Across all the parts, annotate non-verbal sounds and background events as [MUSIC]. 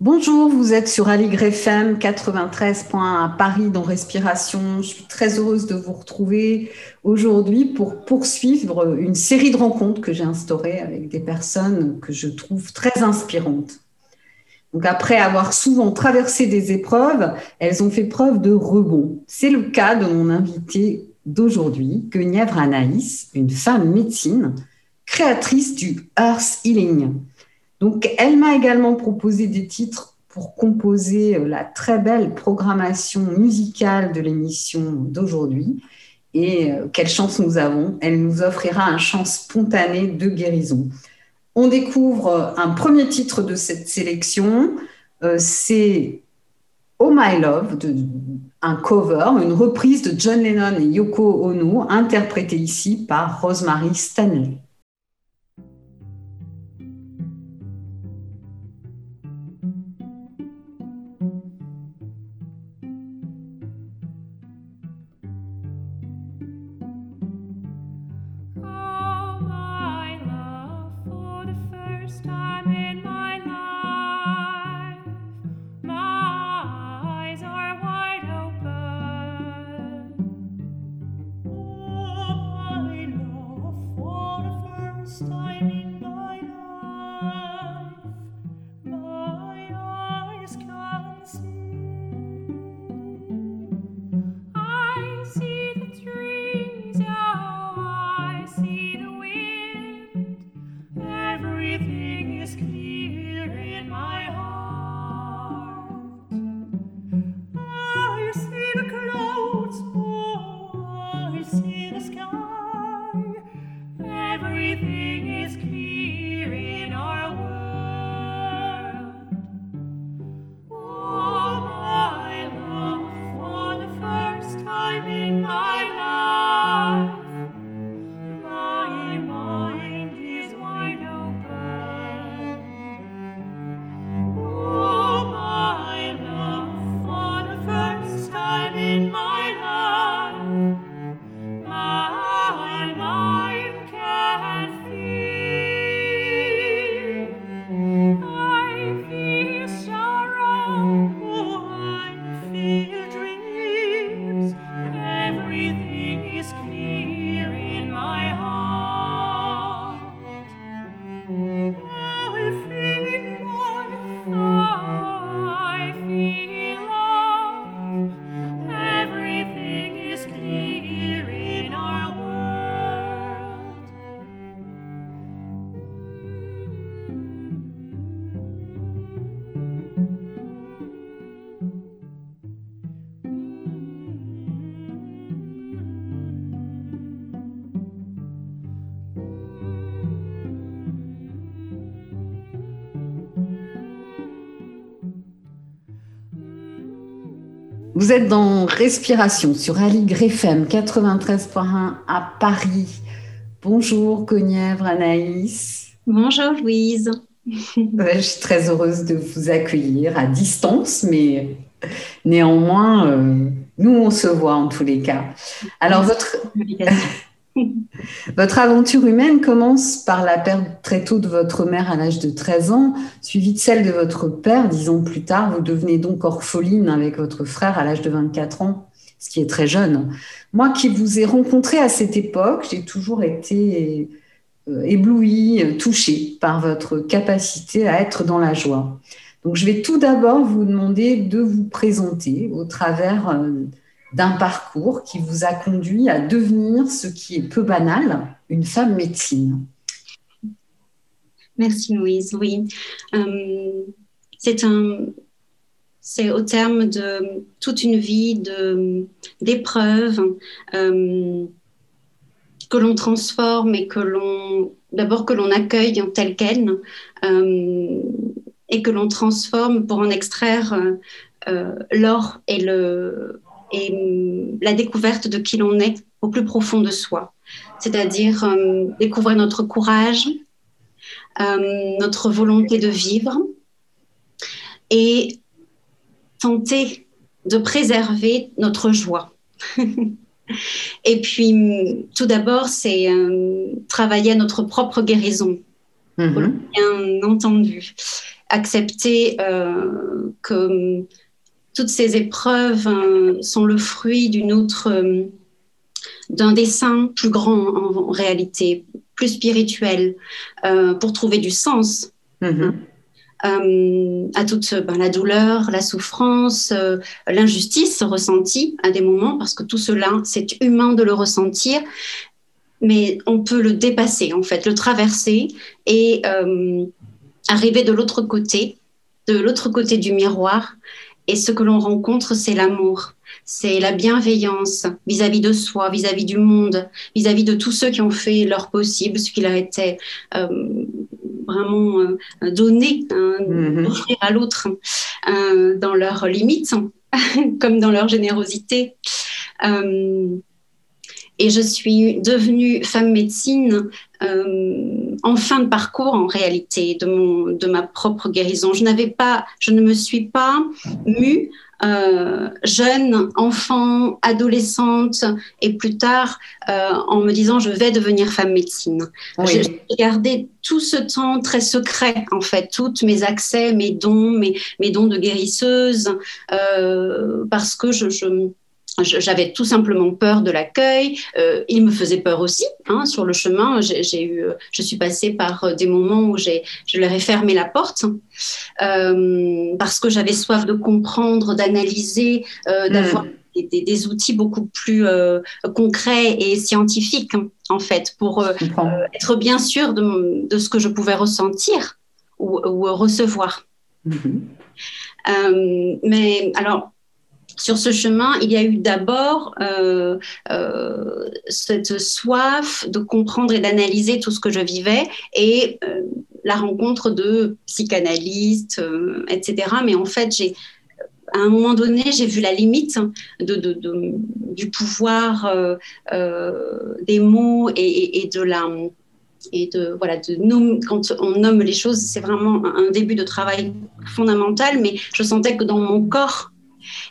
Bonjour, vous êtes sur Aligre FM 93.1 à Paris dans Respiration. Je suis très heureuse de vous retrouver aujourd'hui pour poursuivre une série de rencontres que j'ai instaurées avec des personnes que je trouve très inspirantes. Donc après avoir souvent traversé des épreuves, elles ont fait preuve de rebond. C'est le cas de mon invitée d'aujourd'hui, Guenièvre Anaïs, une femme médecine, créatrice du Earth Healing. Donc, elle m'a également proposé des titres pour composer euh, la très belle programmation musicale de l'émission d'aujourd'hui. Et euh, quelle chance nous avons, elle nous offrira un chant spontané de guérison. On découvre euh, un premier titre de cette sélection, c'est Oh My Love, un cover, une reprise de John Lennon et Yoko Ono, interprétée ici par Rosemary Stanley. Vous êtes dans Respiration sur Ali FM 93.1 à Paris. Bonjour Cognièvre Anaïs. Bonjour Louise. je suis très heureuse de vous accueillir à distance, mais néanmoins, euh, nous on se voit en tous les cas. Alors votre [LAUGHS] Votre aventure humaine commence par la perte très tôt de votre mère à l'âge de 13 ans, suivie de celle de votre père dix ans plus tard. Vous devenez donc orpheline avec votre frère à l'âge de 24 ans, ce qui est très jeune. Moi qui vous ai rencontré à cette époque, j'ai toujours été euh, éblouie, touchée par votre capacité à être dans la joie. Donc je vais tout d'abord vous demander de vous présenter au travers euh, d'un parcours qui vous a conduit à devenir ce qui est peu banal, une femme médecine. Merci Louise. Oui, euh, c'est au terme de toute une vie d'épreuves euh, que l'on transforme et que l'on d'abord que l'on accueille telle qu'elle euh, et que l'on transforme pour en extraire l'or et le et hum, la découverte de qui l'on est au plus profond de soi, c'est-à-dire hum, découvrir notre courage, hum, notre volonté de vivre et tenter de préserver notre joie. [LAUGHS] et puis, tout d'abord, c'est travailler à notre propre guérison, mm-hmm. bien entendu. accepter que toutes ces épreuves sont le fruit d'une autre d'un dessin plus grand en, réalité, plus spirituel, euh, pour trouver du sens. Mm-hmm. Euh, à toute ben, la douleur, la souffrance, euh, l'injustice ressentie à des moments, parce que tout cela, c'est humain de le ressentir, mais on peut le dépasser, en fait, le traverser et arriver de l'autre côté, de l'autre côté du miroir. Et ce que l'on rencontre, c'est l'amour c'est la bienveillance vis-à-vis de soi, vis-à-vis du monde, vis-à-vis de tous ceux qui ont fait leur possible, ce qui leur était euh, vraiment euh, donné, hein, mm-hmm. à l'autre euh, dans leurs limites, [LAUGHS] comme dans leur générosité. et je suis devenue femme médecine en fin de parcours en réalité de, mon, de ma propre guérison. Je n'avais pas, je ne me suis pas mue euh, jeune, enfant, adolescente et plus tard euh, en me disant je vais devenir femme médecine. J'ai gardé tout ce temps très secret en fait, tous mes accès, mes dons, mes, mes dons de guérisseuse, euh, parce que je, je j'avais tout simplement peur de l'accueil. Euh, il me faisait peur aussi. Hein, sur le chemin, j'ai eu, je suis passée par euh, des moments où j'ai, je leur ai fermé la porte euh, parce que j'avais soif de comprendre, d'analyser, euh, hmm. d'avoir des, des, outils beaucoup plus concrets et scientifiques en fait pour être bien sûr de, de, ce que je pouvais ressentir ou, ou recevoir. Mm-hmm. mais alors sur ce chemin, il y a eu d'abord euh, euh, cette soif de comprendre et d'analyser tout ce que je vivais et euh, la rencontre de psychanalystes, etc. Mais en fait, j'ai à un moment donné, j'ai vu la limite de, du pouvoir des mots et, de la et de voilà de quand on nomme les choses, c'est vraiment un début de travail fondamental. Mais je sentais que dans mon corps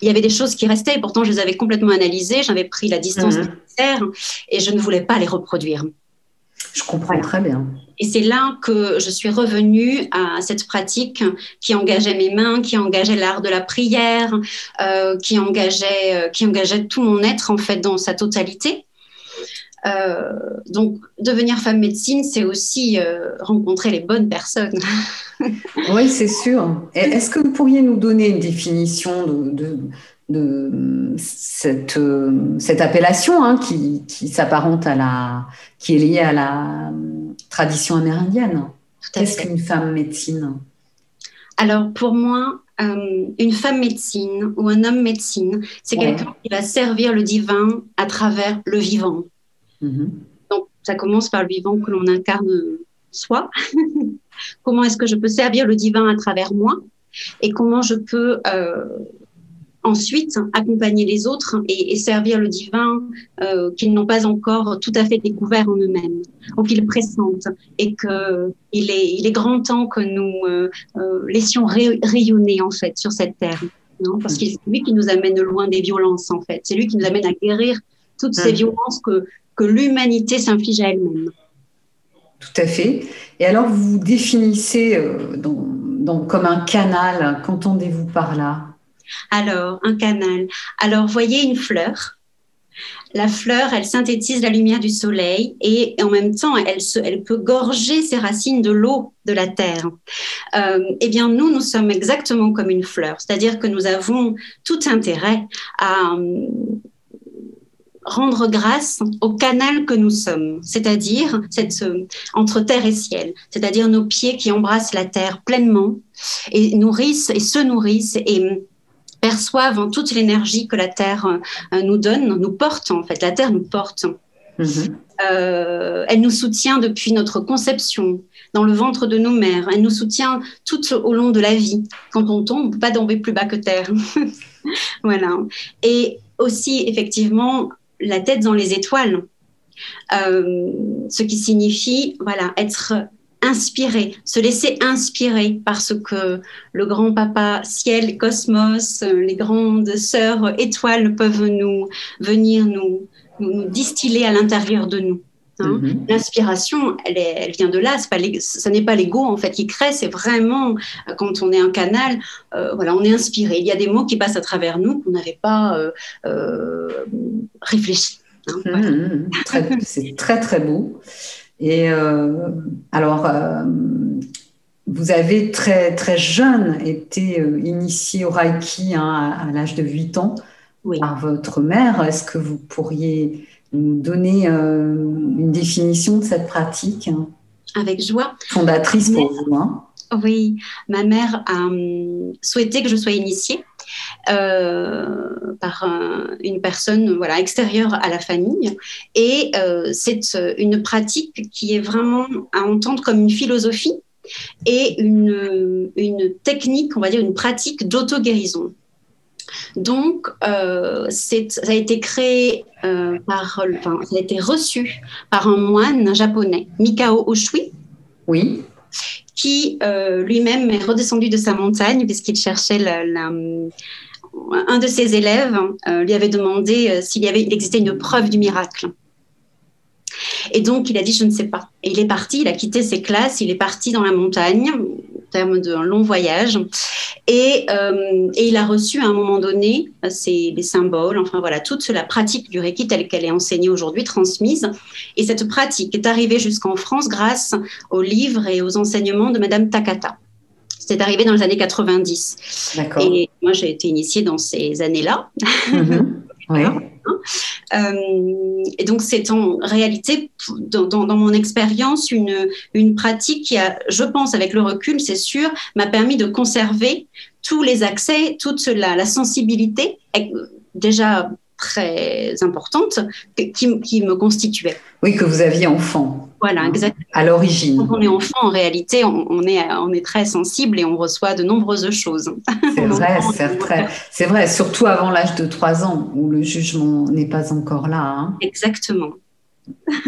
il y avait des choses qui restaient, et pourtant je les avais complètement analysées, j'avais pris la distance mhm. nécessaire et je ne voulais pas les reproduire. Je comprends très bien. Et c'est là que je suis revenue à cette pratique qui engageait mes mains, qui engageait l'art de la prière, euh, qui, engageait, euh, qui engageait tout mon être en fait dans sa totalité. Euh, donc, devenir femme médecine, c'est aussi rencontrer les bonnes personnes. [LAUGHS] oui, c'est sûr. Est-ce que vous pourriez nous donner une définition de, de, cette, cette, appellation hein, qui, qui s'apparente à la, qui est liée à la tradition amérindienne? Qu'est-ce qu'une femme médecine? Alors, pour moi, euh, une femme médecine ou un homme médecine, c'est quelqu'un qui va servir le divin à travers le vivant. Mm-hmm. Donc, ça commence par le vivant que l'on incarne soi. [LAUGHS] comment est-ce que je peux servir le divin à travers moi et comment je peux euh, ensuite accompagner les autres et, servir le divin euh, qu'ils n'ont pas encore tout à fait découvert en eux-mêmes ou qu'ils pressentent et que il est, il est grand temps que nous euh, laissions rayonner en fait sur cette terre non? Parce que c'est lui qui nous amène loin des violences en fait. C'est lui qui nous amène à guérir toutes ces mmh. violences que que l'humanité s'inflige à elle-même tout à fait. Et alors, vous vous définissez euh, comme un canal. Qu'entendez-vous par là? Alors, un canal. Alors, voyez une fleur. La fleur, elle synthétise la lumière du soleil et, en même temps, elle, elle, peut gorger ses racines de l'eau de la terre. Euh, eh bien, nous, nous sommes exactement comme une fleur, c'est-à-dire que nous avons tout intérêt à, rendre grâce au canal que nous sommes, c'est-à-dire cette, entre terre et ciel, c'est-à-dire nos pieds qui embrassent la terre pleinement et nourrissent et se nourrissent et perçoivent toute l'énergie que la terre euh, nous donne, nous porte en fait, la terre nous porte. Mm-hmm. Euh, elle nous soutient depuis notre conception dans le ventre de nos mères. Elle nous soutient tout au long de la vie. Quand on tombe, on peut pas tomber plus bas que terre. [LAUGHS] voilà. Et aussi, effectivement, la tête dans les étoiles, euh, ce qui signifie voilà être inspiré, se laisser inspirer par ce que le grand papa ciel, cosmos, les grandes sœurs étoiles peuvent nous venir nous, nous, distiller à l'intérieur de nous. Hein. Mhm. L'inspiration, elle, elle, vient de là. Pas ce n'est pas l'ego en fait qui crée. C'est vraiment euh, quand on est un canal, euh, voilà, on est inspiré. Il y a des mots qui passent à travers nous qu'on n'avait pas euh, réfléchi. Hein. Mhm. c'est très très beau. Et alors, vous avez très très jeune été initié au Reiki hein, à, l'âge de 8 ans par votre mère. Est-ce que vous pourriez donner euh, une définition de cette pratique Avec joie. Fondatrice pour vous. Hein. Oui, ma mère a hum, souhaité que je sois initiée. Euh, par une personne voilà, extérieure à la famille. Et euh, c'est une pratique qui est vraiment à entendre comme une philosophie et une, une technique, on va dire une pratique d'auto-guérison. Donc, euh, ça a été créé euh, par, enfin, ça a été reçu par un moine japonais, Mikao Oshui. Oui. Qui euh, lui-même est redescendu de sa montagne puisqu'il cherchait la, un de ses élèves lui avait demandé s'il y avait, il existait une preuve du miracle. Et donc, il a dit, je ne sais pas. Et il est parti, il a quitté ses classes, il est parti dans la montagne, terme d'un long voyage. Et, euh, et, il a reçu à un moment donné ces, les symboles, enfin voilà, toute la pratique du Reiki telle qu'elle est enseignée aujourd'hui, transmise. Et cette pratique est arrivée jusqu'en France grâce aux livres et aux enseignements de Madame Takata. C'est arrivé dans les années 90. D'accord. Et moi, j'ai été initiée dans ces années-là. [LAUGHS] Oui. Euh, et donc, c'est en réalité, dans, mon expérience, une, une pratique qui a, je pense, avec le recul, c'est sûr, m'a permis de conserver tous les accès, toute la, la sensibilité, déjà très importante qui, qui, me constituait. Oui, que vous aviez enfant. Voilà, exactement. À l'origine. Quand on est enfant, en réalité, on, est, on est très sensible et on reçoit de nombreuses choses. C'est [LAUGHS] vrai, c'est vrai. C'est vrai, surtout avant l'âge de 3 ans, où le jugement n'est pas encore là. Hein. Exactement. [LAUGHS]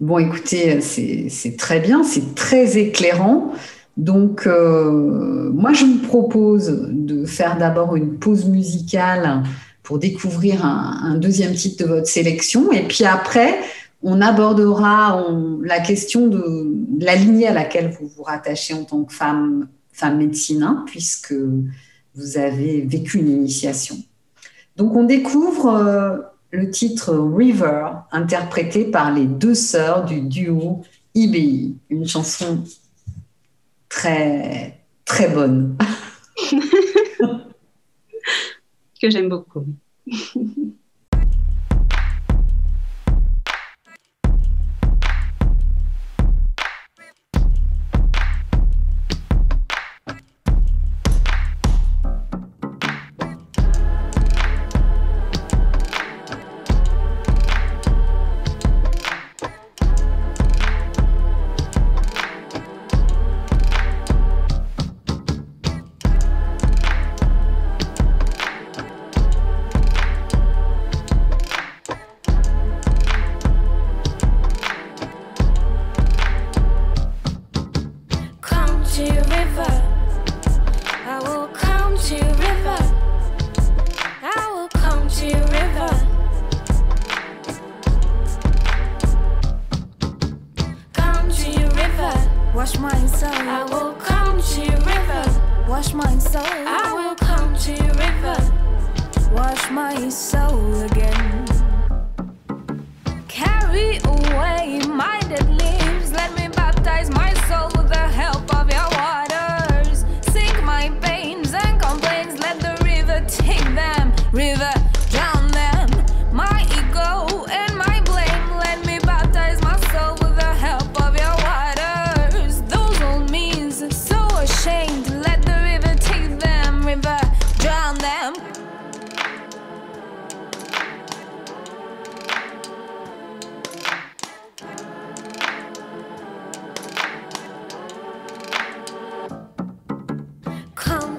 bon, écoutez, c'est très bien, c'est très éclairant. Donc, euh, moi, je me propose de faire d'abord une pause musicale pour découvrir un, deuxième titre de votre sélection. Et puis après, on abordera la question de, la lignée à laquelle vous vous rattachez en tant que femme, femme médecine, hein, puisque vous avez vécu une initiation. Donc on découvre euh, le titre River, interprété par les deux sœurs du duo IBI, une chanson très très bonne. [LAUGHS] que j'aime beaucoup. [LAUGHS]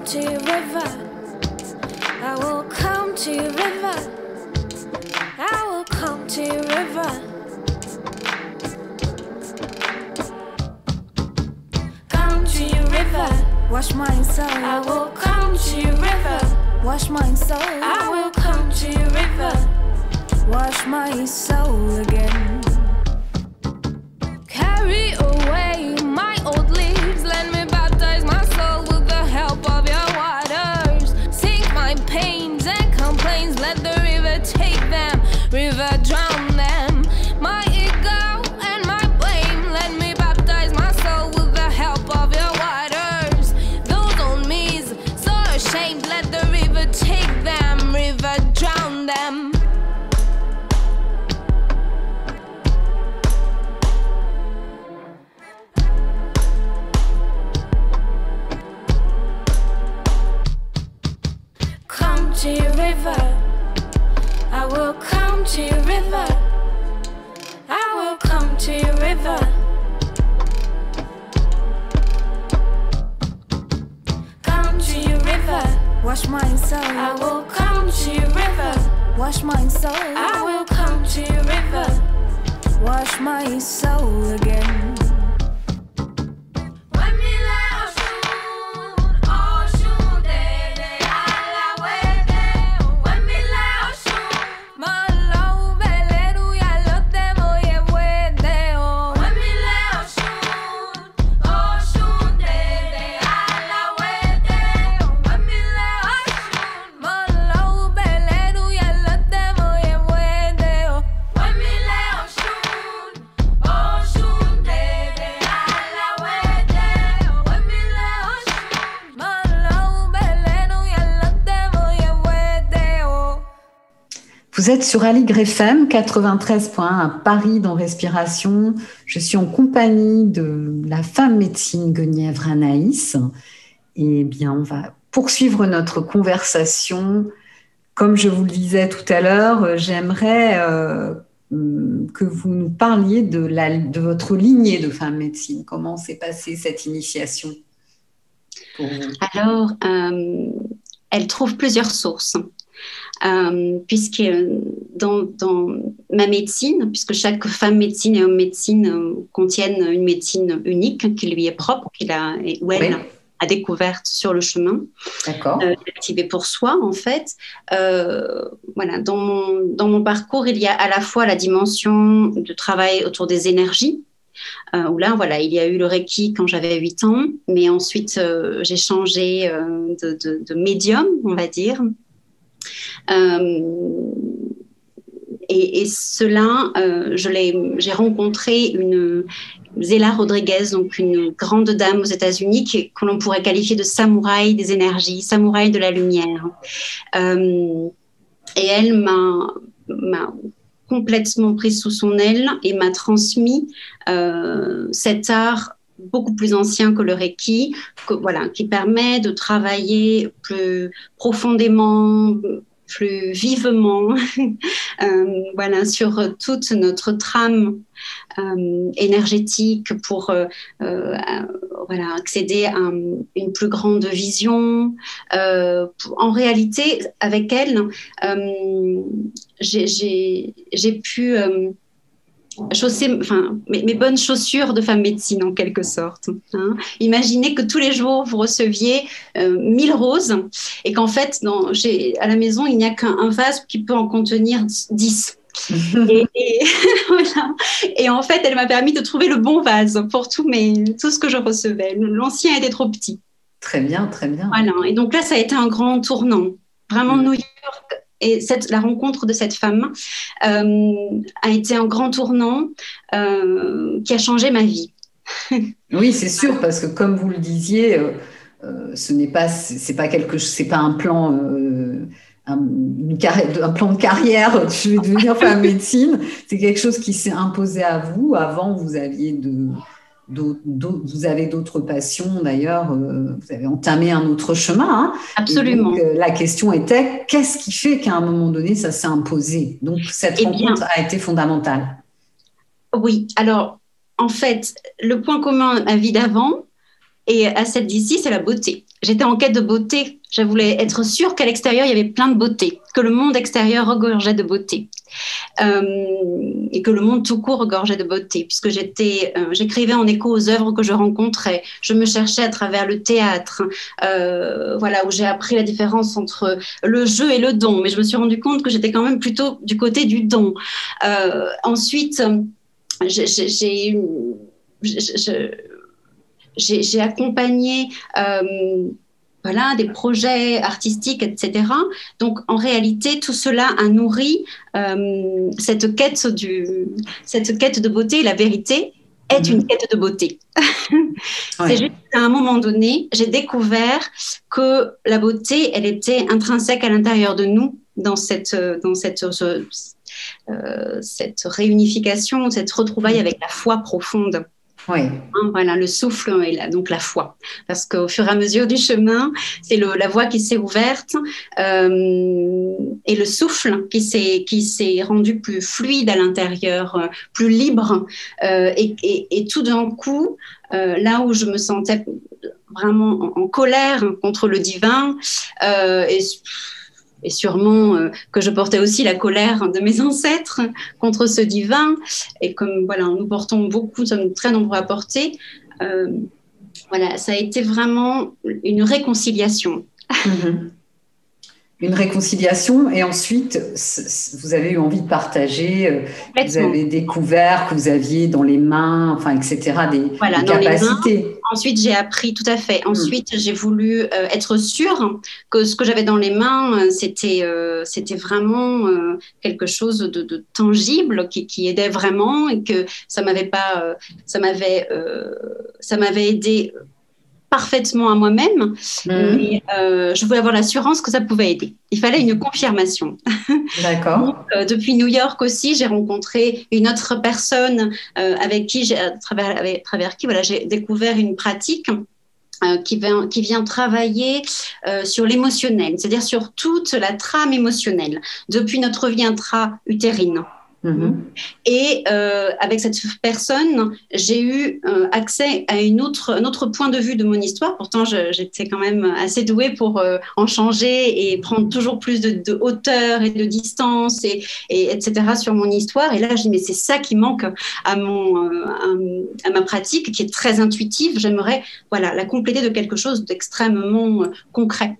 to your river. I will come to your river. I will come to your river. Come to your river. Wash my soul. I will come to your river. Wash my soul. I will come to your river. Wash my soul again. soul. I will come to your river. Wash my soul. I will come to your river. Wash my soul again. Vous êtes sur Aligre FM 93.1 à Paris dans Respiration. Je suis en compagnie de la femme médecine Guenièvre Anaïs. Et bien, on va poursuivre notre conversation. Comme je vous le disais tout à l'heure, j'aimerais euh, que vous nous parliez de votre lignée de femme médecine. Comment s'est passée cette initiation Alors, euh, elle trouve plusieurs sources. Euh, puisque dans, dans, ma médecine, puisque chaque femme médecine et homme médecine euh, contiennent une médecine unique qui lui est propre, qu'il a, ou elle a découverte sur le chemin, euh, activée pour soi en fait. Euh, voilà, dans mon, dans mon parcours, il y a à la fois la dimension de travail autour des énergies, euh, où là, voilà, il y a eu le Reiki quand j'avais 8 ans, mais ensuite j'ai changé de, de, de, médium, on va dire, euh, et, cela, euh, j'ai rencontré une Zéla Rodriguez, donc une grande dame aux États-Unis que l'on pourrait qualifier de samouraï des énergies, samouraï de la lumière. Euh, et elle m'a complètement prise sous son aile et m'a transmis cet art beaucoup plus ancien que le Reiki, voilà, qui permet de travailler plus profondément, plus vivement [LAUGHS] euh, voilà, sur toute notre trame euh, énergétique pour euh, voilà, accéder à une plus grande vision. en réalité, avec elle, j'ai pu chausser, enfin, mes, bonnes chaussures de femme médecine en quelque sorte. Hein. Imaginez que tous les jours vous receviez euh, 1000 roses et qu'en fait, dans, à la maison, il n'y a qu'un vase qui peut en contenir 10. [LAUGHS] et, [LAUGHS] voilà. et, en fait, elle m'a permis de trouver le bon vase pour tout, mes, tout ce que je recevais. L'ancien était trop petit. Très bien, très bien. Voilà. Et donc là, ça a été un grand tournant. Vraiment, mm. New York et cette, la rencontre de cette femme euh, a été un grand tournant euh, qui a changé ma vie. [LAUGHS] oui, c'est sûr, parce que comme vous le disiez, euh, ce n'est pas, c'est pas quelque, c'est pas un plan. Un, un, plan de carrière, [LAUGHS] je vais devenir femme médecine, c'est quelque chose qui s'est imposé à vous. Avant, vous aviez de, vous avez d'autres passions d'ailleurs, euh, vous avez entamé un autre chemin. Hein. Absolument. Euh, la question était qu'est-ce qui fait qu'à un moment donné ça s'est imposé? Donc cette eh rencontre a été fondamentale. Oui, alors en fait, le point commun à ma vie d'avant et à celle d'ici, c'est la beauté. J'étais en quête de beauté. Je voulais être sûre qu'à l'extérieur, il y avait plein de beauté, que le monde extérieur regorgeait de beauté. Euh, et que le monde tout court regorgeait de beauté, puisque euh, j'écrivais en écho aux œuvres que je rencontrais. Je me cherchais à travers le théâtre, euh, voilà, où j'ai appris la différence entre le jeu et le don. Mais je me suis rendu compte que j'étais quand même plutôt du côté du don. ensuite, j'ai j'ai accompagné voilà, des projets artistiques, etc. Donc, en réalité, tout cela a nourri euh, cette, quête du, cette quête de beauté. La vérité est une mhm. quête de beauté. [LAUGHS] C'est juste qu'à un moment donné, j'ai découvert que la beauté, elle était intrinsèque à l'intérieur de nous dans cette, dans cette, euh, cette réunification, cette retrouvaille mhm. avec la foi profonde. Oui. Hein, voilà, le souffle et donc la foi. Parce qu'au fur et à mesure du chemin, c'est la voie qui s'est ouverte euh, et le souffle qui s'est rendu plus fluide à l'intérieur, euh, plus libre. Euh, et, tout d'un coup, là où je me sentais vraiment en, colère contre le divin et et sûrement euh, que je portais aussi la colère de mes [LAUGHS] ancêtres contre ce divin. Et comme voilà, nous portons beaucoup, nous sommes très nombreux à porter, euh, voilà, ça a été vraiment une réconciliation. Mhm une réconciliation et ensuite vous avez eu envie de partager, euh, vous avez découvert que vous aviez dans les mains, enfin etc. des, capacités. Ensuite j'ai appris, tout à fait. Hmm. Ensuite j'ai voulu euh, être sûre que ce que j'avais dans les mains euh, c'était c'était vraiment quelque chose de, tangible qui, qui, aidait vraiment et que ça m'avait pas ça m'avait ça m'avait aidé parfaitement à moi-même, mhm. mais euh, je voulais avoir l'assurance que ça pouvait aider. Il fallait une confirmation. [LAUGHS] D'accord. Euh, depuis New York aussi, j'ai rencontré une autre personne euh, avec qui, à travers, avec, travers qui, voilà, j'ai découvert une pratique. qui, vient, qui vient travailler sur l'émotionnel, c'est-à-dire sur toute la trame émotionnelle, depuis notre vie intra-utérine Mm-hmm. Et euh, avec cette personne, j'ai eu euh, accès à une autre, un autre point de vue de mon histoire. Pourtant, j'étais quand même assez douée pour euh, en changer et prendre toujours plus de, hauteur et de distance, et, etc. sur mon histoire. Et là, je dis, mais c'est ça qui manque à, mon, à, ma pratique, qui est très intuitive. J'aimerais voilà, la compléter de quelque chose d'extrêmement concret.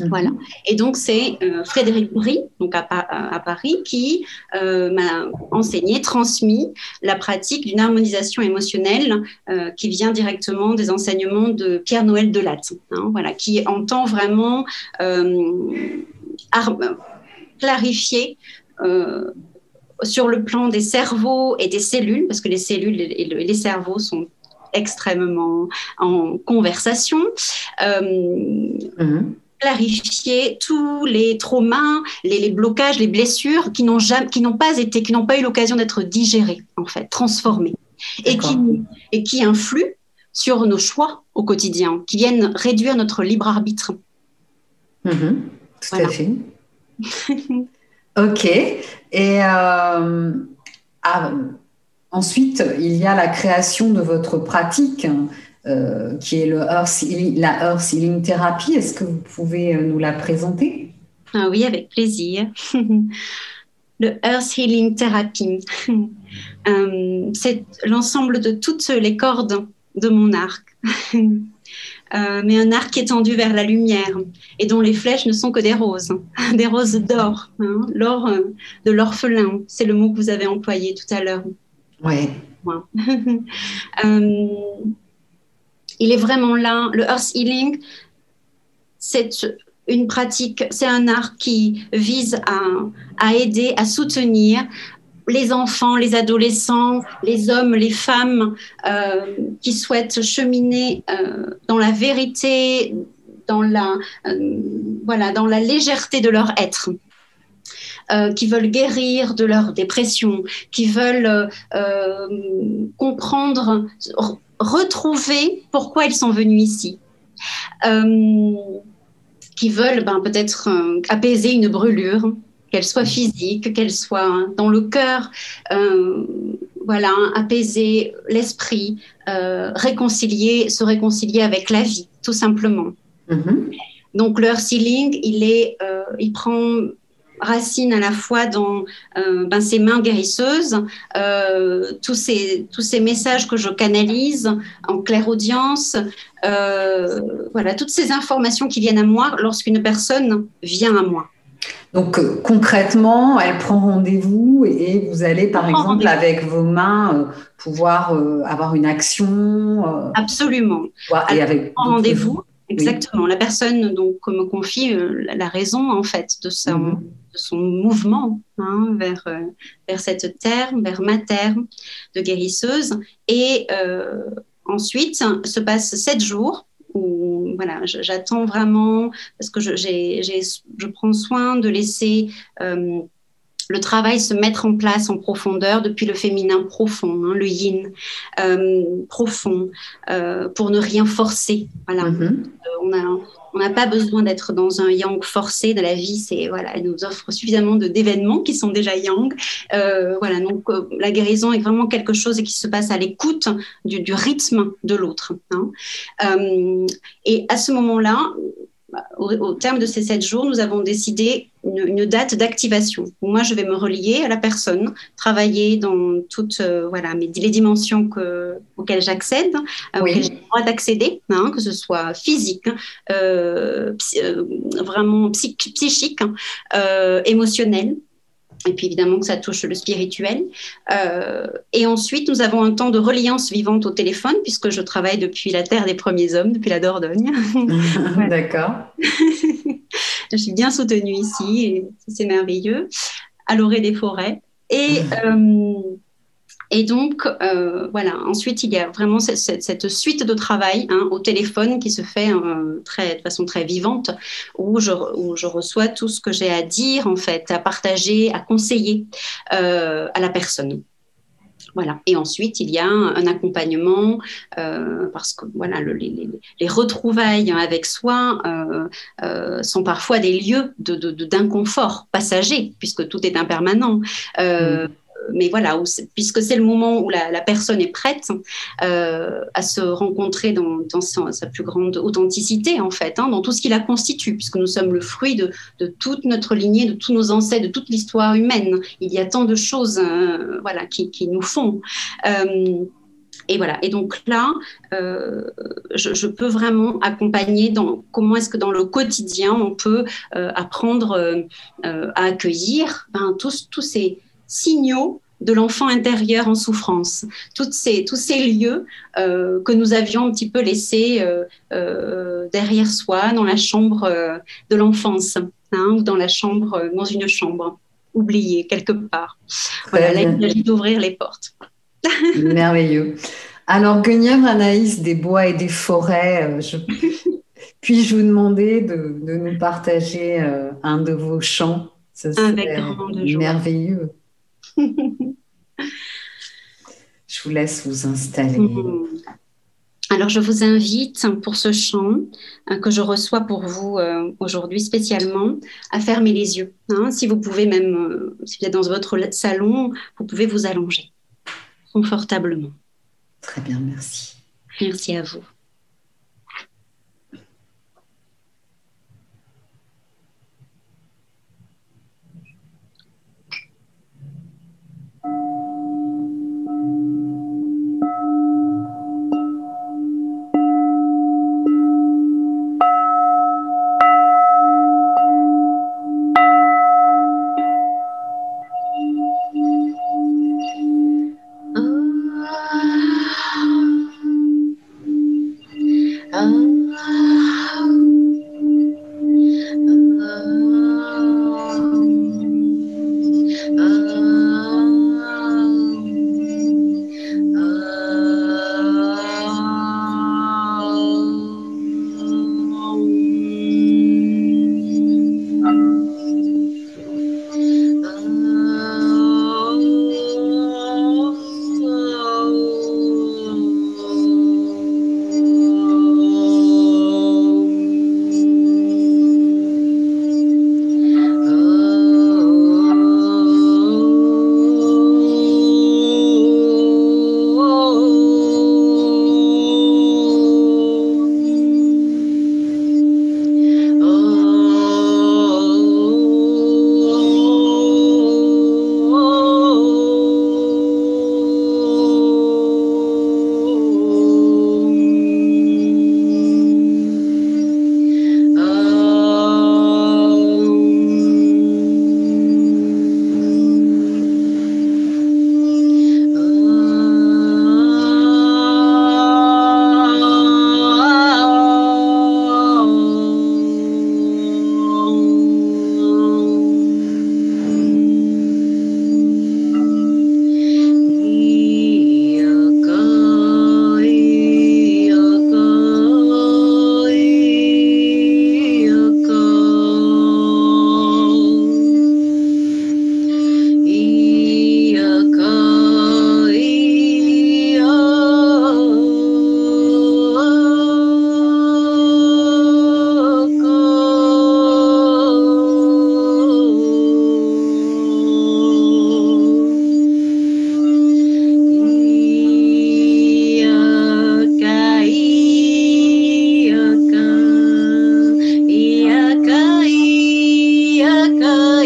Mhm. Voilà. Et donc, c'est euh, Frédéric Brie, donc à, Paris, qui euh, m'a enseigné, transmis la pratique d'une harmonisation émotionnelle euh, qui vient directement des enseignements de Pierre-Noël Delatte, hein, voilà, qui entend vraiment clarifier sur le plan des cerveaux et des cellules, parce que les cellules et, les cerveaux sont extrêmement en conversation. Mhm clarifier tous les traumas, les, blocages, les blessures qui n'ont jamais, qui n'ont pas été, qui n'ont pas eu l'occasion d'être digérés, en fait, transformés, et qui, et qui influent sur nos choix au quotidien, qui viennent réduire notre libre arbitre. Mm-hmm. tout à fait. [LAUGHS] ok. Et euh, ah, ensuite, il y a la création de votre pratique. Euh, qui est le Earth la Earth Healing Therapy. Est-ce que vous pouvez euh, nous la présenter? Ah Oui, avec plaisir. [LAUGHS] le Earth Healing Therapy, [LAUGHS] euh, c'est l'ensemble de toutes les cordes de mon arc. [LAUGHS] mais un arc étendu vers la lumière et dont les flèches ne sont que des roses, des roses d'or, hein, l'or de l'orphelin, c'est le mot que vous avez employé tout à l'heure. Oui. Il est vraiment là. Le earth healing, c'est une pratique, c'est un art qui vise à, aider, à soutenir les enfants, les adolescents, les hommes, les femmes euh, qui souhaitent cheminer euh, dans la vérité, dans la, euh, voilà, dans la légèreté de leur être. qui veulent guérir de leur dépression, qui veulent comprendre, retrouver pourquoi ils sont venus ici. Euh, qui veulent ben, peut-être euh, apaiser une brûlure, qu'elle soit physique, qu'elle soit dans le cœur, euh, voilà, apaiser l'esprit, réconcilier, se réconcilier avec la vie, tout simplement. Mm-hmm. Donc leur healing, il est, il prend racine à la fois dans euh, ben, ces mains guérisseuses, euh, tous, ces, tous ces messages que je canalise en claire audience, euh, voilà, toutes ces informations qui viennent à moi lorsqu'une personne vient à moi. Donc euh, concrètement, elle prend rendez-vous et vous allez par exemple avec vos mains pouvoir avoir une action. Absolument. Et avec rendez-vous. Exactement. La personne donc me confie la raison en fait de son, de son mouvement hein, vers vers cette terre, vers ma terre de guérisseuse. Et ensuite se passe sept jours voilà, j'attends vraiment parce que je, je, prends soin de laisser euh, le travail se mettre en place en profondeur depuis le féminin profond, hein, le yin euh, profond, euh, pour ne rien forcer. Voilà, mm-hmm. on a on n'a pas besoin d'être dans un yang forcé de la vie. C'est voilà, elle nous offre suffisamment de d'événements qui sont déjà yang. Euh, voilà, donc euh, la guérison est vraiment quelque chose qui se passe à l'écoute du, rythme de l'autre. Hein. Euh, et à ce moment-là, au, terme de ces sept jours, nous avons décidé une, date d'activation. Moi, je vais me relier à la personne, travailler dans toutes euh, voilà, mes, les dimensions que, auxquelles j'accède, euh, auxquelles j'ai le droit d'accéder, hein, que ce soit physique, euh, vraiment psychique, émotionnel, et puis évidemment que ça touche le spirituel. Euh, et ensuite, nous avons un temps de reliance vivante au téléphone, puisque je travaille depuis la terre des premiers hommes, depuis la Dordogne. [LAUGHS] D'accord. [LAUGHS] je suis bien soutenue ici, et c'est merveilleux, à l'orée des forêts. Et, euh, et donc, euh, voilà, ensuite, il y a vraiment cette, suite de travail hein, au téléphone qui se fait euh, très, de façon très vivante, où je, où je reçois tout ce que j'ai à dire, en fait, à partager, à conseiller euh, à la personne. Voilà. Et ensuite, il y a un, accompagnement parce que voilà, les, les, retrouvailles avec soi sont parfois des lieux d'inconfort de, passager, puisque tout est impermanent. Mm mais voilà, puisque c'est le moment où la, personne est prête euh, à se rencontrer dans, sa, plus grande authenticité, en fait, hein, dans tout ce qui la constitue, puisque nous sommes le fruit de, toute notre lignée, de tous nos ancêtres, de toute l'histoire humaine. Il y a tant de choses euh, voilà, qui, nous font. Euh, et voilà. Et donc là, je, peux vraiment accompagner dans comment est-ce que dans le quotidien on peut apprendre à accueillir ben, tous, tous ces, signaux de l'enfant intérieur en souffrance. Toutes ces, tous ces lieux euh, que nous avions un petit peu laissés euh, euh, derrière soi, dans la chambre de l'enfance, hein, ou dans la chambre, dans une chambre oubliée quelque part. voilà, là, il s'agit d'ouvrir les portes. [LAUGHS] Merveilleux. Alors, Guenièvre Anaïs des bois et des forêts, je... [LAUGHS] puis-je vous demander de, de nous partager un de vos chants? Ce serait merveilleux. [LAUGHS] je vous laisse vous installer. Mhm. Alors, je vous invite pour ce chant euh, que je reçois pour vous euh, aujourd'hui spécialement à fermer les yeux. Hein. si vous pouvez même, euh, si vous êtes dans votre salon, vous pouvez vous allonger confortablement. Très bien, merci. Merci à vous.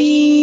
Bye.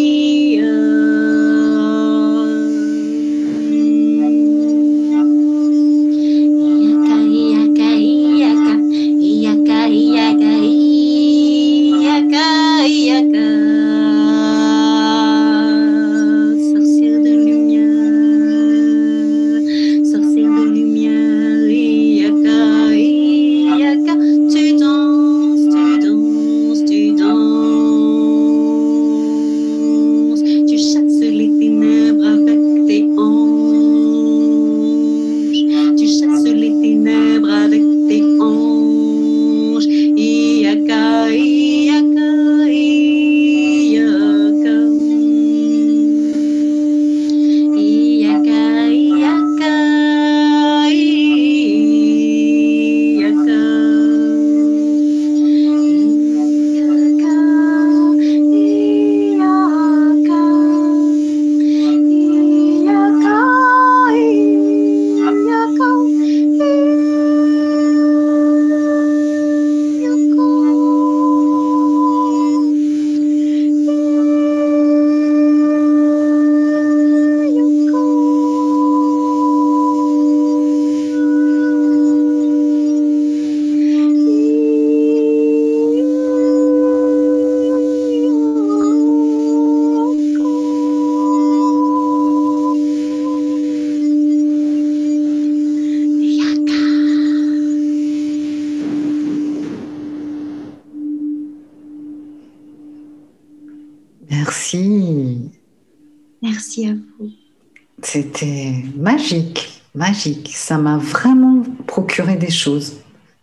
C'était magique, magique. Ça m'a vraiment procuré des choses.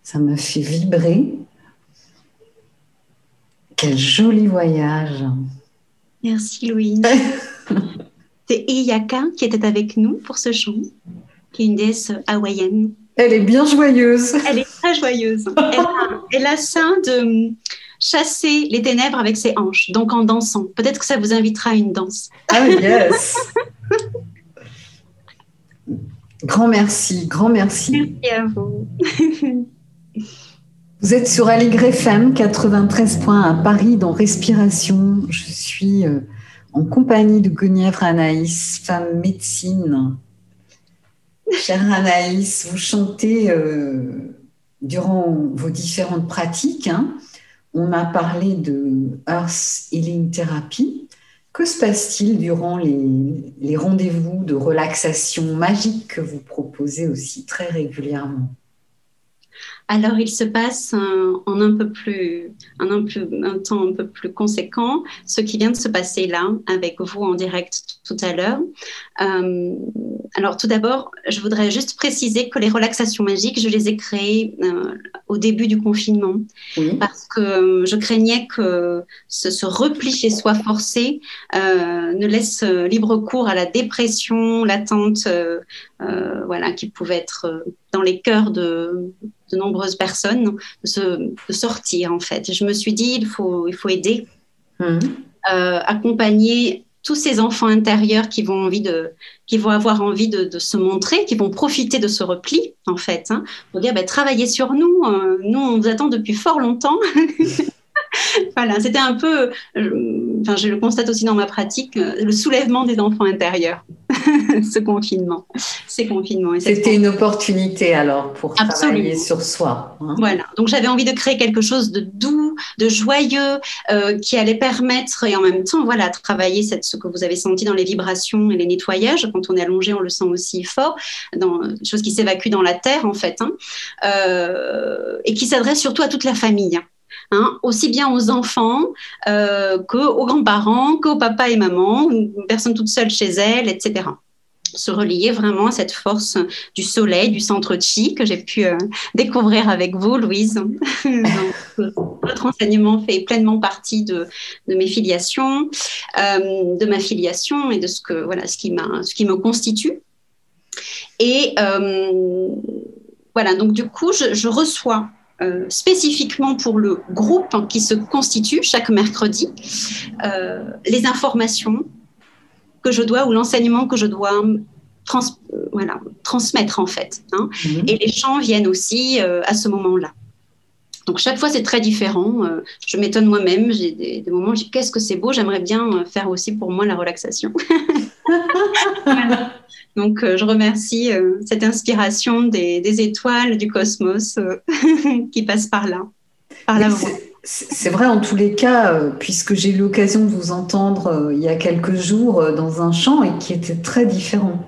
Ça me fait vibrer. Quel joli voyage. Merci Louise. [LAUGHS] C'est Iyaka qui était avec nous pour ce chant, qui est une déesse hawaïenne. Elle est bien joyeuse. Elle est très joyeuse. [LAUGHS] Elle a, elle a ça de chasser les ténèbres avec ses hanches, donc en dansant. Peut-être que ça vous invitera à une danse. Ah yes. [LAUGHS] grand merci, grand merci. Merci à vous. [LAUGHS] Vous êtes sur Aligre FM 93 points à Paris dans Respiration. Je suis euh, en compagnie de Guenièvre Anaïs, femme médecine. Chère Anaïs, vous chantez euh, durant vos différentes pratiques. hein. On a parlé de Earth Healing Therapy. Que se passe-t-il durant les, rendez-vous de relaxation magique que vous proposez aussi très régulièrement? Alors, il se passe un- en un peu plus, un, un plus, un temps un peu plus conséquent, ce qui vient de se passer là avec vous en direct tout à l'heure. Euh, alors, tout d'abord, je voudrais juste préciser que les relaxations magiques, je les ai créées euh, au début du confinement parce que je craignais que ce, ce repli chez soi forcé euh, ne laisse euh, libre cours à la dépression euh, euh, voilà, qui pouvait être euh, dans les cœurs de, de nombreuses personnes, de, sortir en fait. Je me suis dit, il faut, il faut aider, Mhm. euh, accompagner tous ces enfants intérieurs qui vont envie de, qui vont avoir envie de, de se montrer, qui vont profiter de ce repli en fait, hein, pour dire, ben, travaillez sur nous, euh, nous on vous attend depuis fort longtemps. [LAUGHS] voilà, c'était un peu, euh, enfin je le constate aussi dans ma pratique, euh, le soulèvement des enfants intérieurs, [LAUGHS] ce confinement, ces confinements. C'était une opportunité alors pour Absolument. travailler sur soi. hein. Voilà, donc j'avais envie de créer quelque chose de doux, de joyeux, euh, qui allait permettre, et en même temps, voilà, travailler cette, ce que vous avez senti dans les vibrations et les nettoyages. Quand on est allongé, on le sent aussi fort, dans des choses qui s'évacuent dans la terre, en fait, hein, euh, et qui s'adresse surtout à toute la famille. Hein, aussi bien aux enfants euh, qu'aux grands-parents, qu'aux papas et mamans, une personne toute seule chez elle, etc. Se relier vraiment à cette force du soleil, du centre chi que j'ai pu euh, découvrir avec vous, Louise. [LAUGHS] Votre enseignement fait pleinement partie de, mes filiations, euh, de ma filiation et de ce que voilà ce qui m'a ce qui me constitue. Et voilà, donc du coup, je reçois euh, spécifiquement pour le groupe hein, qui se constitue chaque mercredi euh, les informations que je dois ou l'enseignement que je dois trans, euh, voilà, transmettre en fait. hein. Mhm. Et les chants viennent aussi euh, à ce moment-là. Donc chaque fois c'est très différent. Euh, je m'étonne moi-même. J'ai des, des moments où je dis qu'est-ce que c'est beau. J'aimerais bien faire aussi pour moi la relaxation. Voilà. [LAUGHS] [LAUGHS] Donc euh, je remercie euh, cette inspiration des, des étoiles du cosmos euh, [LAUGHS] qui passe par là, par la c'est- vrai en tous les cas, puisque j'ai eu l'occasion de vous entendre il y a quelques jours dans un chant et qui était très différent.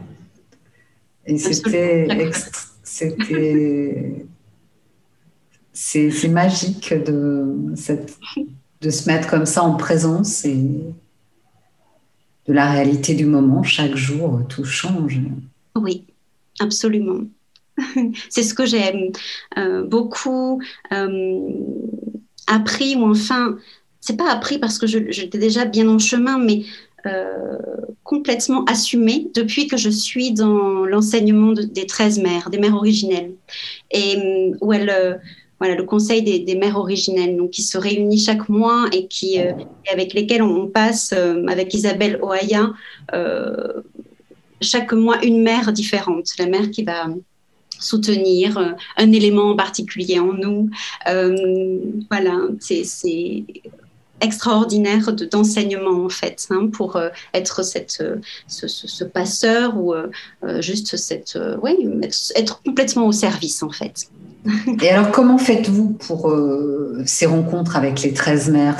Et c'était c'est magique de se mettre comme ça en présence et de la réalité du moment. Chaque jour, tout change. Oui, absolument. [LAUGHS] C'est ce que j'ai euh, beaucoup euh, appris, ou enfin, c'est pas appris parce que j'étais déjà bien en chemin, mais euh, complètement assumé depuis que je suis dans l'enseignement de- des 13 mères, des mères originelles, et euh, où elles, euh, voilà, le conseil des, des mères originelles, donc qui se réunit chaque mois et qui, euh, avec lesquelles on passe euh, avec Isabelle Oaya. euh, chaque mois une mère différente, la mère qui va soutenir un élément en particulier en nous. Voilà, c'est extraordinaire de- d'enseignement en fait, hein, pour être cette, ce, passeur ou juste cette, être complètement au service en fait. [LAUGHS] Et alors, comment faites-vous pour euh, ces rencontres avec les 13 mères?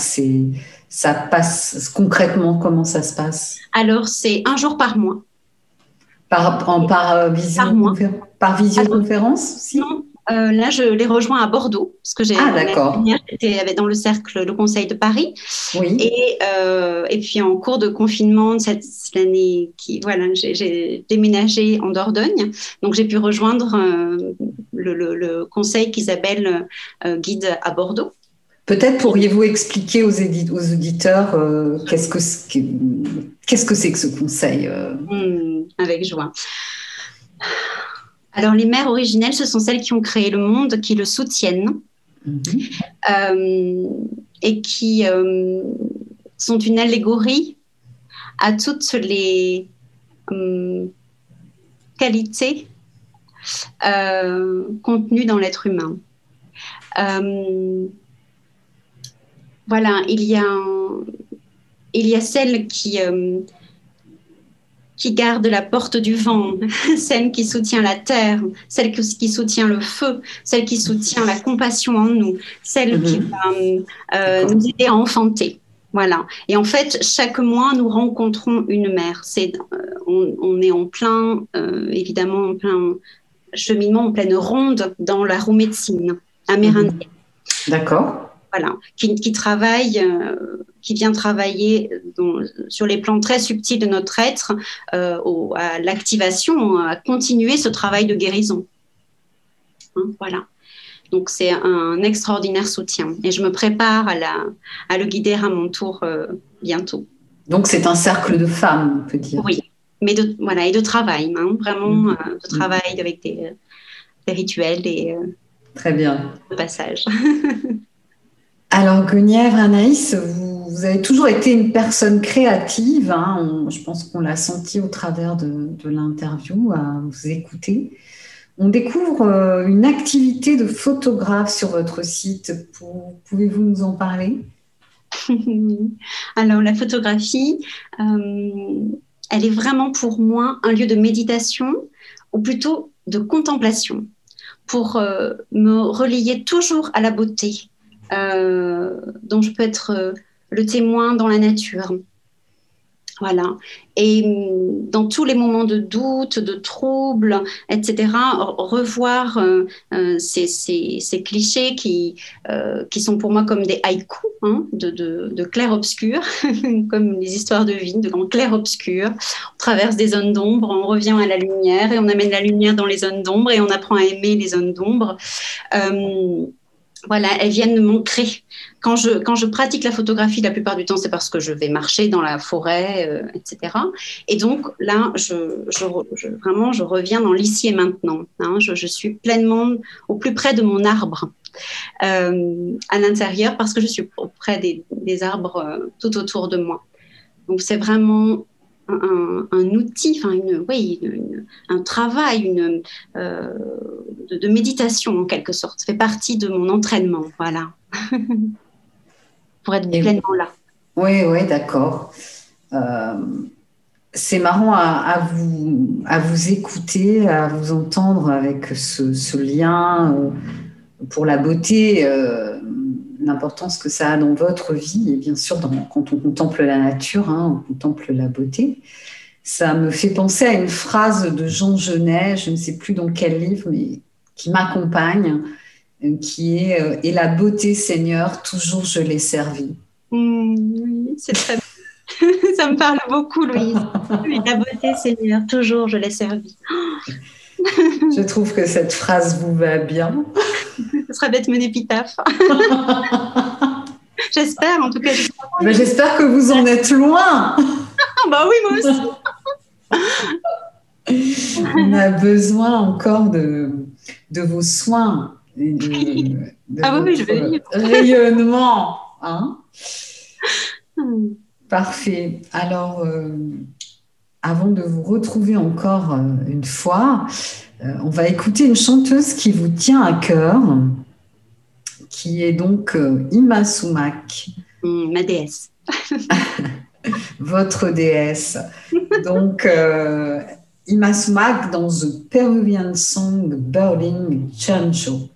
Ça passe concrètement comment ça se passe? Alors c'est un jour par mois. Par, en, par, euh, visioconférence, par visioconférence aussi Non, euh, là, je les rejoins à Bordeaux, parce que j'ai ah, d'accord. J'étais dans le cercle, le Conseil de Paris. Oui. Et, euh, et puis en cours de confinement cette année, qui voilà, j'ai déménagé en Dordogne, donc j'ai pu rejoindre euh, le, le, conseil qu'Isabelle guide à Bordeaux. Peut-être pourriez-vous expliquer aux, aux auditeurs qu'est-ce que c'est que ce conseil hmm, Avec joie. Alors, les mères originelles, ce sont celles qui ont créé le monde, qui le soutiennent mhm. euh, et qui euh, sont une allégorie à toutes les hum, qualités euh, contenues dans l'être humain. voilà, il y a, il y a celles qui qui garde la porte du vent, celle qui soutient la terre, celle qui soutient le feu, celle qui soutient la compassion en nous, celle qui mhm. va euh, nous aider à enfanter. Voilà. Et en fait, chaque mois, nous rencontrons une mère. C'est, euh, on, est en plein, euh, évidemment, en plein cheminement, en pleine ronde dans la roue médecine amérindienne. D'accord voilà, qui, travaille, euh, qui vient travailler sur les plans très subtils de notre être, euh, à l'activation, à continuer ce travail de guérison. Hein, voilà. Donc c'est un extraordinaire soutien et je me prépare à, la, à le guider à mon tour euh, bientôt. Donc c'est un cercle de femmes, on peut dire. Oui, mais de, voilà, et de travail, hein, vraiment mmh. de travail avec des, rituels et Très bien. de passage. [LAUGHS] Alors, Guenièvre, Anaïs, vous, avez toujours été une personne créative. Hein. je pense qu'on l'a senti au travers de, l'interview, à vous écouter. On découvre euh, une activité de photographe sur votre site. Pouvez-vous nous en parler? [LAUGHS] Alors, la photographie, euh, elle est vraiment pour moi un lieu de méditation, ou plutôt de contemplation, pour euh, me relier toujours à la beauté dont je peux être euh, le témoin dans la nature. Voilà. Et mm, dans tous les moments de doute, de trouble, etc., revoir euh, ces, clichés qui, qui sont pour moi comme des haïkus hein, de, de, clair-obscur, [LAUGHS] comme les histoires de vie, de clair-obscur. On traverse des zones d'ombre, on revient à la lumière et on amène la lumière dans les zones d'ombre et on apprend à aimer les zones d'ombre voilà, elles viennent m'ancrer. Quand je, quand je pratique la photographie, la plupart du temps, c'est parce que je vais marcher dans la forêt, euh, etc. Et donc là, je, je, vraiment, je reviens dans l'ici et maintenant. Hein. Je, je, suis pleinement au plus près de mon arbre euh, à l'intérieur parce que je suis auprès des, des arbres euh, tout autour de moi. Donc c'est vraiment un, outil, enfin une, oui, un travail, une, euh, de, méditation en quelque sorte. Ça fait partie de mon entraînement, voilà, [LAUGHS] pour être pleinement là. Oui, oui, d'accord. Euh, c'est marrant à, vous, à vous écouter, à vous entendre avec ce, lien euh, pour la beauté l'importance que ça a dans votre vie et bien sûr quand on contemple la nature, hein, on contemple la beauté. Ça me fait penser à une phrase de Jean Genet, je ne sais plus dans quel livre, mais qui m'accompagne, euh, qui est euh, Et la beauté, Seigneur, toujours je l'ai servi. Mmh, oui, c'est très [LAUGHS] Ça me parle beaucoup, Louise. [LAUGHS] la beauté, Seigneur, toujours je l'ai servi. [LAUGHS] je trouve que cette phrase vous va bien. Ce serait bête mon épitaphe. [LAUGHS] j'espère, en tout cas. J'espère que vous en êtes loin. bah oui, moi aussi. On a besoin encore de, de vos soins. Et de, ah oui, je vais Rayonnement. Hein hmm. Parfait. Alors, euh, avant de vous retrouver encore euh, une fois, euh, on va écouter une chanteuse qui vous tient à cœur, qui est donc euh, Ima Sumak. Mm, ma déesse. [LAUGHS] Votre déesse. Donc, euh, Ima Sumak dans The Peruvian Song Burning Chancho.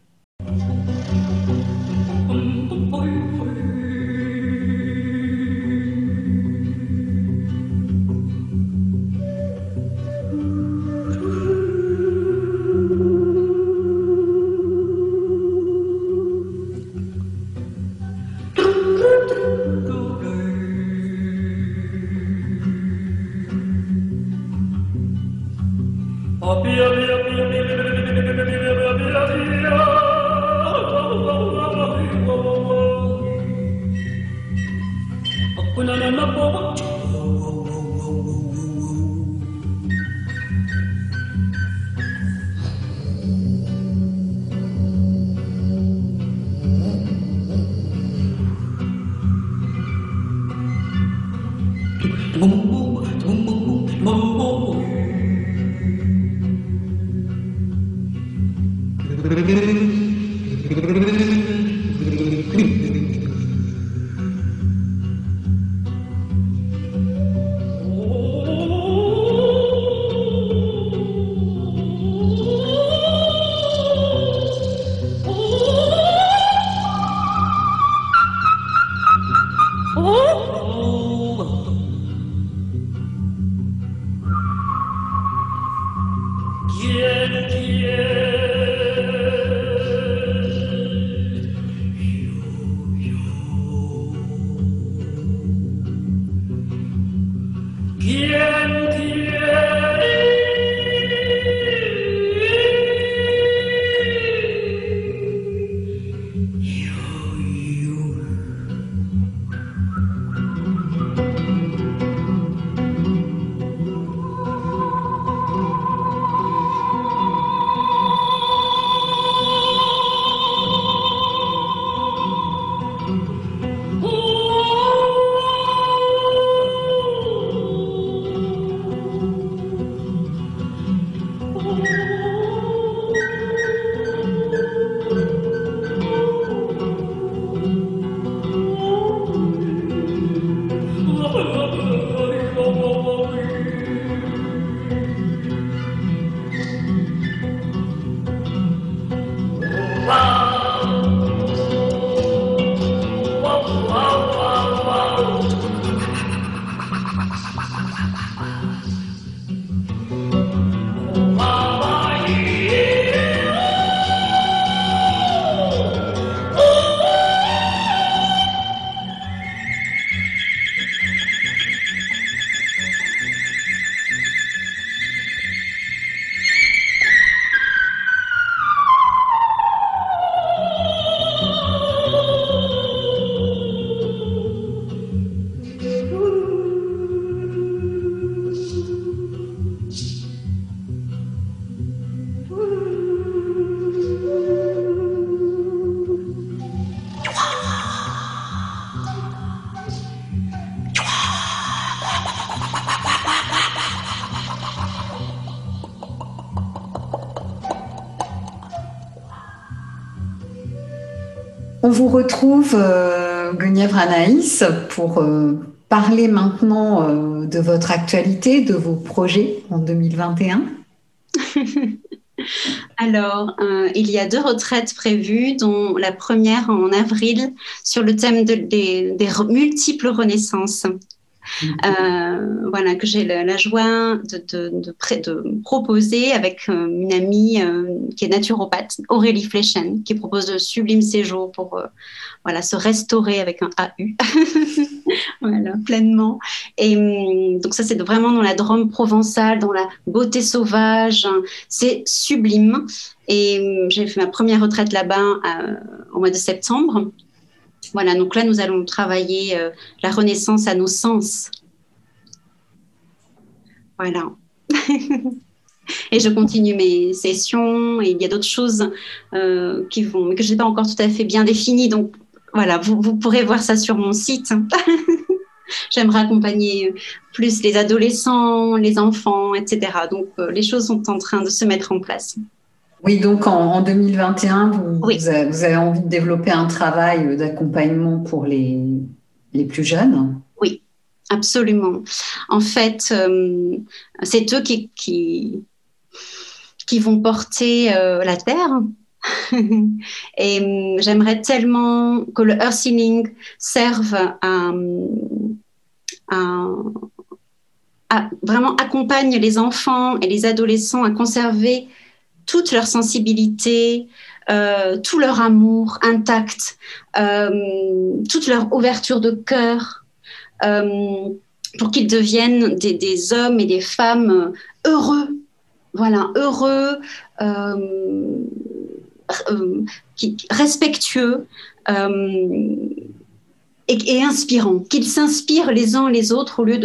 Vous retrouve, euh, Guenièvre Anaïs, pour euh, parler maintenant euh, de votre actualité, de vos projets en 2021. [LAUGHS] Alors, il y a deux retraites prévues, dont la première en avril sur le thème des multiples renaissances. Euh, voilà, que j'ai la, joie de, proposer avec euh, une amie euh, qui est naturopathe, Aurélie Flechen, qui propose de sublimes séjours pour voilà, se restaurer avec un AU, [LAUGHS] voilà, pleinement. Et hum, donc ça, c'est vraiment dans la Drôme provençale, dans la beauté sauvage, c'est sublime. Et hum, j'ai fait ma première retraite là-bas au mois de septembre. Voilà, donc là, nous allons travailler euh, la renaissance à nos sens. Voilà. [LAUGHS] et je continue mes sessions et il y a d'autres choses euh, qui vont, que je n'ai pas encore tout à fait bien définies. Donc voilà, vous, pourrez voir ça sur mon site. [LAUGHS] J'aimerais accompagner plus les adolescents, les enfants, etc. Donc euh, les choses sont en train de se mettre en place. Oui, donc en, 2021, vous, avez, envie de développer un travail d'accompagnement pour les, les plus jeunes? Oui, absolument. En fait, euh, c'est eux qui, qui, qui, vont porter euh, la terre. [LAUGHS] Et euh, j'aimerais tellement que le Earth serve à, à, vraiment accompagne les enfants et les adolescents à conserver toute leur sensibilité, euh, tout leur amour intact, euh, toute leur ouverture de cœur, euh, pour qu'ils deviennent des, hommes et des femmes heureux, voilà, heureux, respectueux. Et, inspirants, qu'ils s'inspirent les uns les autres au lieu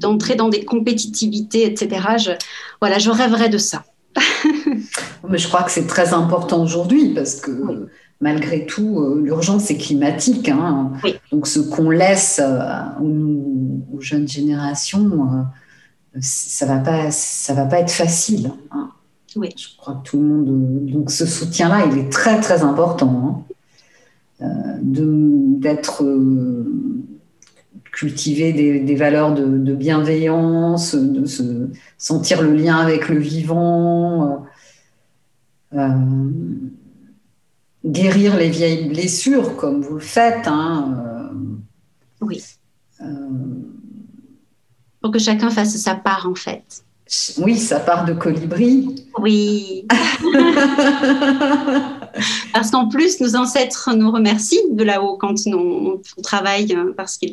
d'entrer dans des compétitivités, etc. voilà, je rêverais de ça. [LAUGHS] Mais je crois que c'est très important aujourd'hui parce que malgré tout, l'urgence est climatique. Hein. Donc, ce qu'on laisse aux, jeunes générations, ça va pas, ça va pas être facile. Hein. Oui. Je crois que tout le monde. Donc, ce soutien-là, il est très, très important. Hein. d'être cultiver des, valeurs de, bienveillance, de se sentir le lien avec le vivant, euh, euh, guérir les vieilles blessures comme vous le faites. Hein, euh, oui. Pour que chacun fasse sa part en fait. Oui, sa part de colibri. Oui. [LAUGHS] parce qu'en plus, nos ancêtres nous remercient de là-haut quand on, travaille, hein, parce que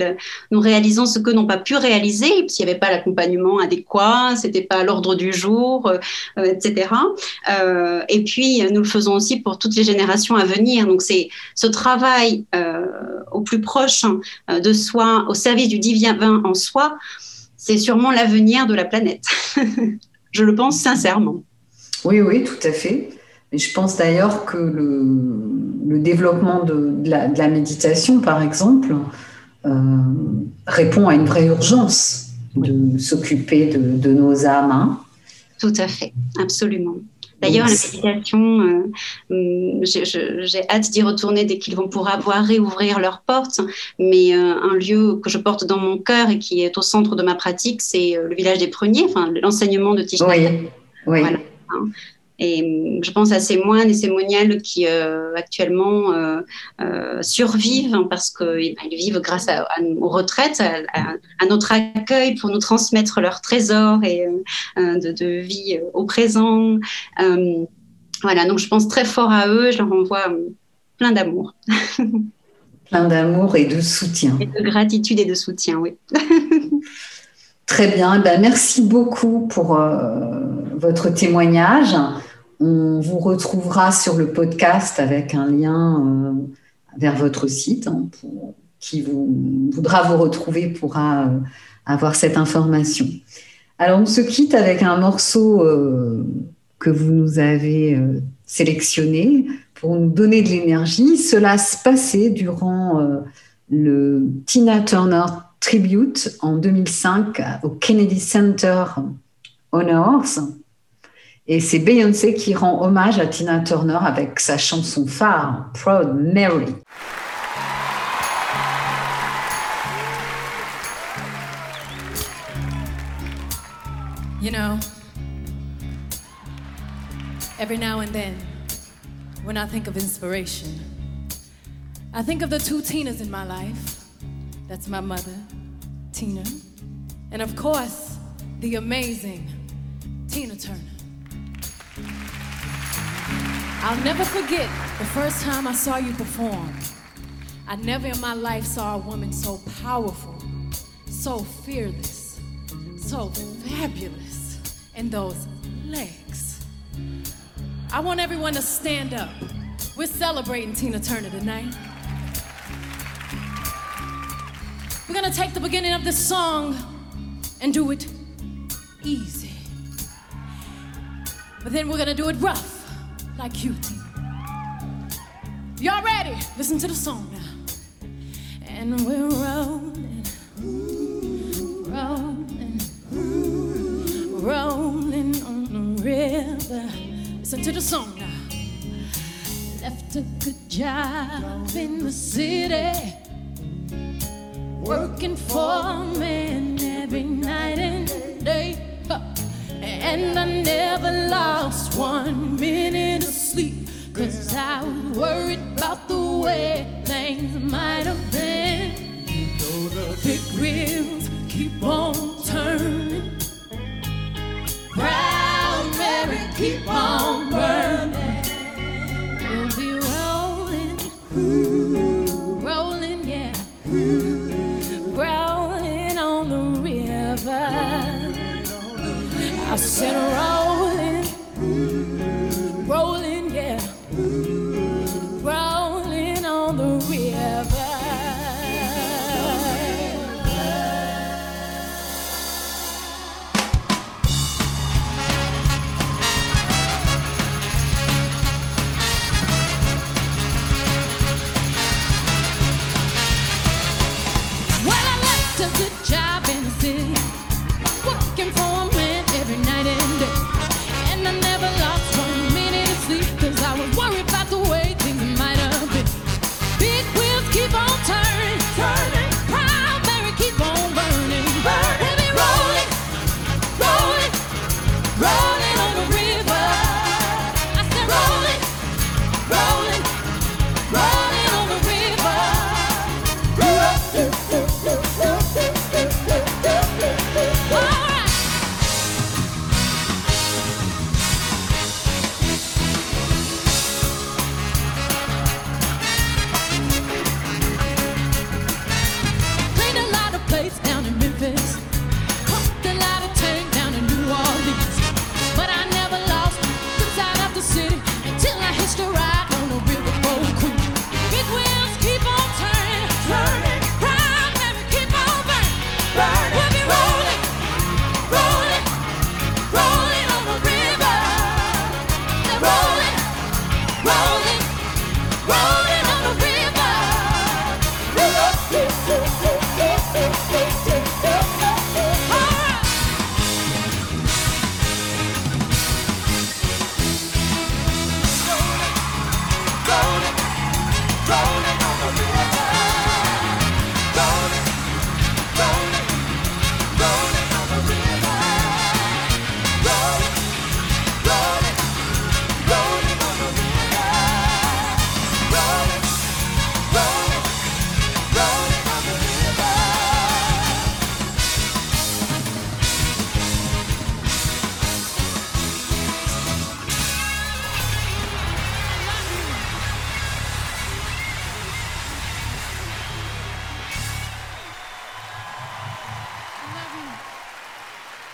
nous réalisons ce que n'ont pas pu réaliser, s'il n'y avait pas l'accompagnement adéquat, c'était pas l'ordre du jour, euh, etc. Euh, et puis, nous le faisons aussi pour toutes les générations à venir. Donc, c'est ce travail euh, au plus proche hein, de soi, au service du divin en soi, c'est sûrement l'avenir de la planète. [LAUGHS] Je le pense sincèrement. Oui, oui, tout à fait. Et je pense d'ailleurs que le, développement de, la, méditation, par exemple, euh, répond à une vraie urgence de s'occuper de, nos âmes. Hein. Tout à fait, absolument. D'ailleurs, la méditation, euh, hum, j'ai hâte d'y retourner dès qu'ils vont pouvoir réouvrir leurs portes. Mais euh, un lieu que je porte dans mon cœur et qui est au centre de ma pratique, c'est le village des Pruniers, enfin l'enseignement de Tichna. Oui, oui. Voilà. Et hum, je pense à ces moines et ces moniales qui euh, actuellement euh, euh, survivent hein, parce qu'ils bah, vivent grâce à, aux retraites, à, notre accueil pour nous transmettre leurs trésors et, de, vie au présent. voilà, donc je pense très fort à eux, je leur envoie plein d'amour. [LAUGHS] plein d'amour et de soutien. Et de gratitude et de soutien, oui. [LAUGHS] Très bien, eh ben, merci beaucoup pour votre témoignage. On vous retrouvera sur le podcast avec un lien euh, vers votre site. Hein, qui vous, voudra vous retrouver pourra euh, avoir cette information. Alors, on se quitte avec un morceau euh, que vous nous avez sélectionné pour nous donner de l'énergie. Cela se passait durant le Tina Turner Tribute en 2005 au Kennedy Center Honors. Et c'est Beyoncé qui rend hommage à Tina Turner avec sa chanson phare, Proud Mary. You know, every now and then, when I think of inspiration, I think of the two Tinas in my life. That's my mother, Tina, and of course, the amazing Tina Turner. I'll never forget the first time I saw you perform. I never in my life saw a woman so powerful, so fearless, so fabulous, and those legs. I want everyone to stand up. We're celebrating Tina Turner tonight. We're gonna take the beginning of this song and do it easy. But then we're gonna do it rough like you. Y'all ready? Listen to the song now. And we're rolling, rolling, rolling on the river. Listen to the song now. Left a good job in the city, working for a man every night and day. And I never lost one minute of sleep. Cause I was worried about the way things might have been. You know the big wheels keep on turning. Proud Mary keep on burning. We'll be rolling, rolling, I said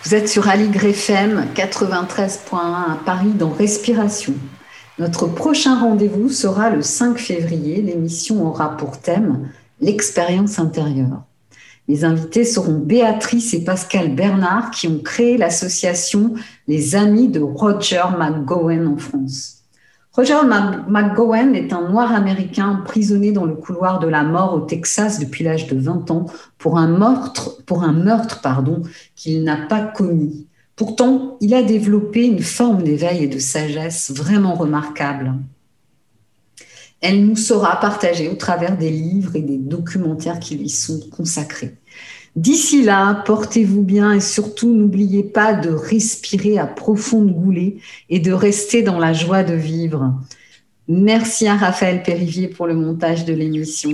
Vous êtes sur Aligre FM 93.1 à Paris dans Respiration. Notre prochain rendez-vous sera le 5 février. L'émission aura pour thème l'expérience intérieure. Les invités seront Béatrice et Pascal Bernard qui ont créé l'association Les Amis de Roger McGowan en France. Roger McGowan est un noir américain emprisonné dans le couloir de la mort au Texas depuis l'âge de 20 ans pour un meurtre, pour un meurtre pardon, qu'il n'a pas commis. Pourtant, il a développé une forme d'éveil et de sagesse vraiment remarquable. Elle nous sera partagée au travers des livres et des documentaires qui lui sont consacrés. D'ici là, portez-vous bien et surtout n'oubliez pas de respirer à profonde goulée et de rester dans la joie de vivre. Merci à Raphaël Périvier pour le montage de l'émission.